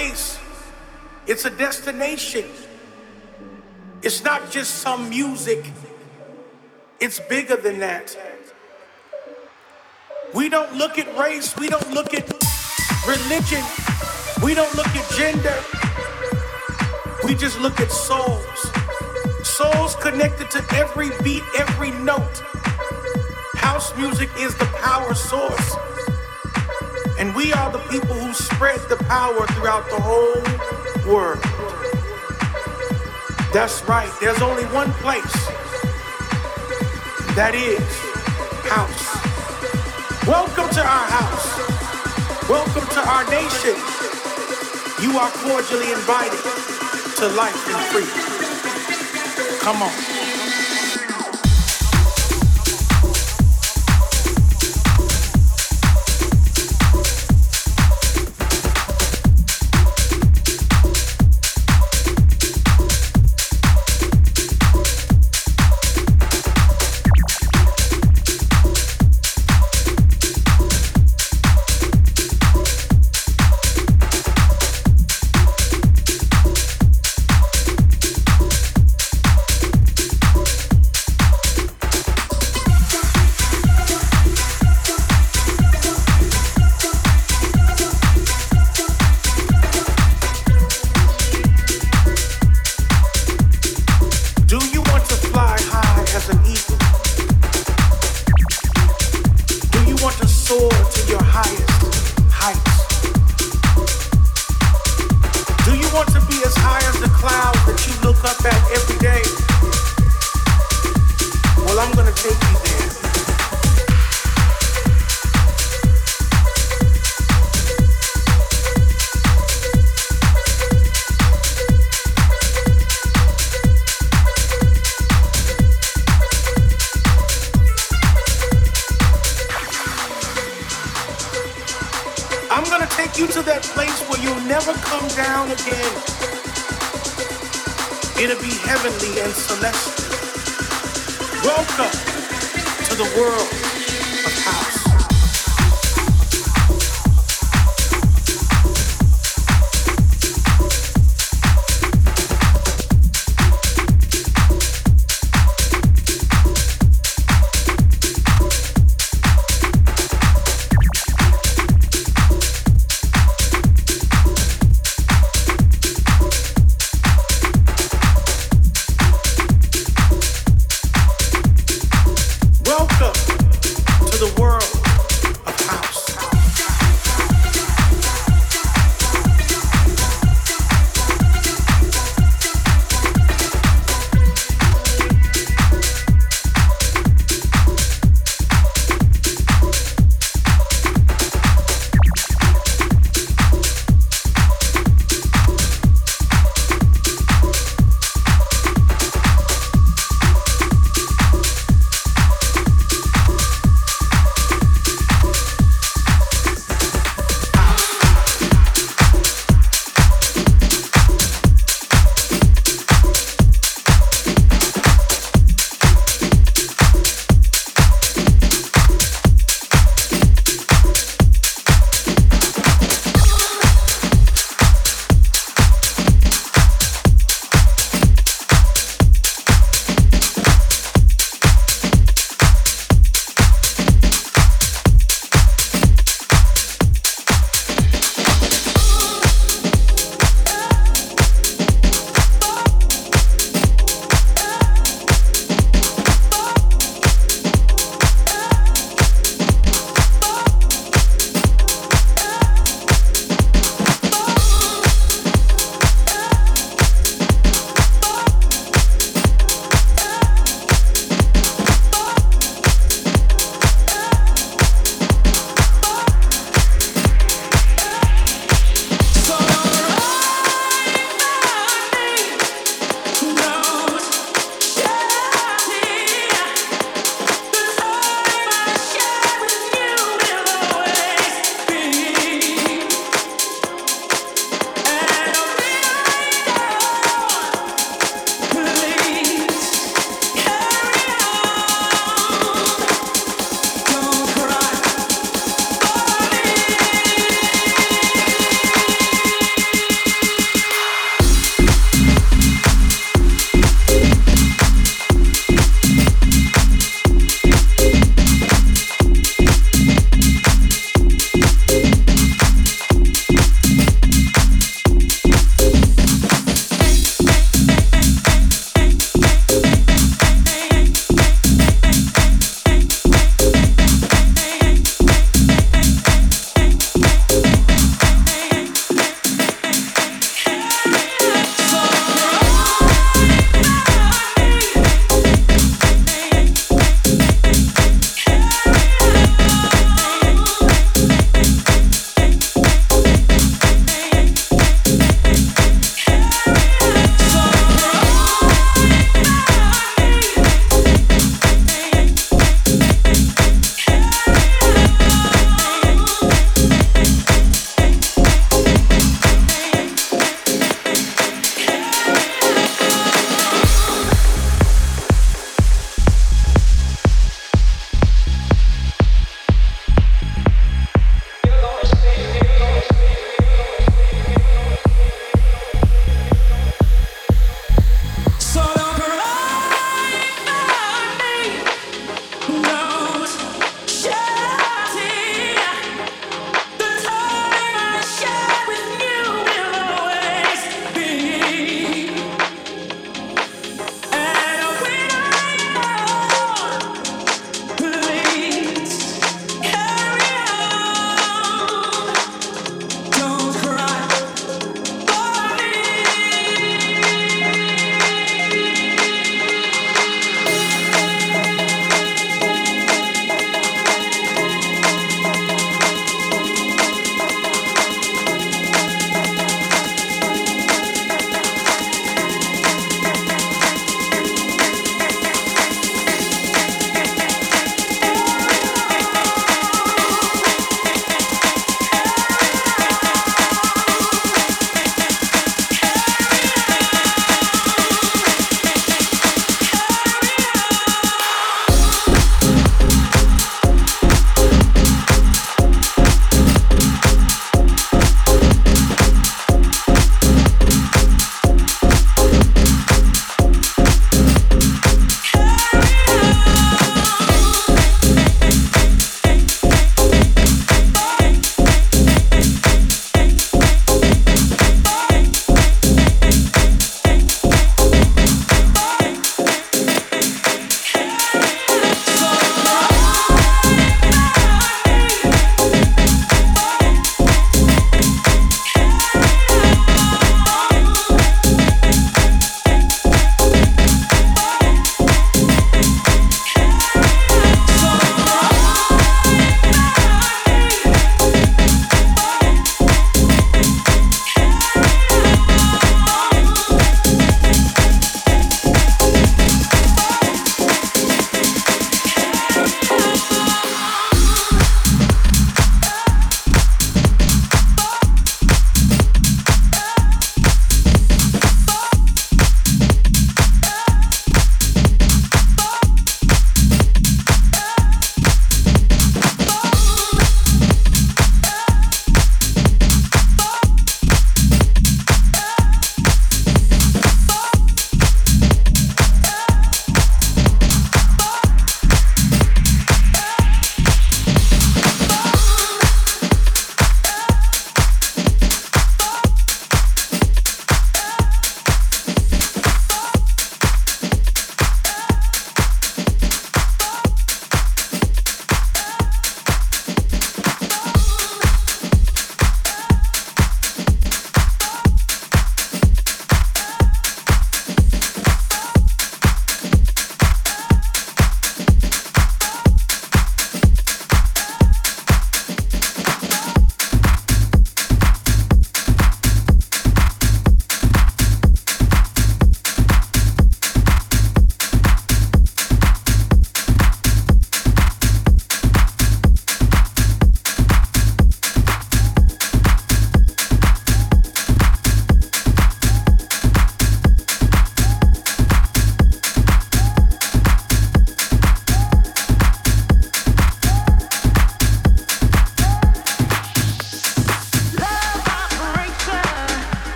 place, it's a destination. It's not just some music. It's bigger than that. We don't look at race, we don't look at religion, we don't look at gender. We just look at souls. Souls connected to every beat, every note. House music is the power source. And we are the people who spread the power throughout the whole world. That's right, there's only one place that is house. Welcome to our house. Welcome to our nation. You are cordially invited to life and freedom. Come on.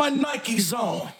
My Nikes on.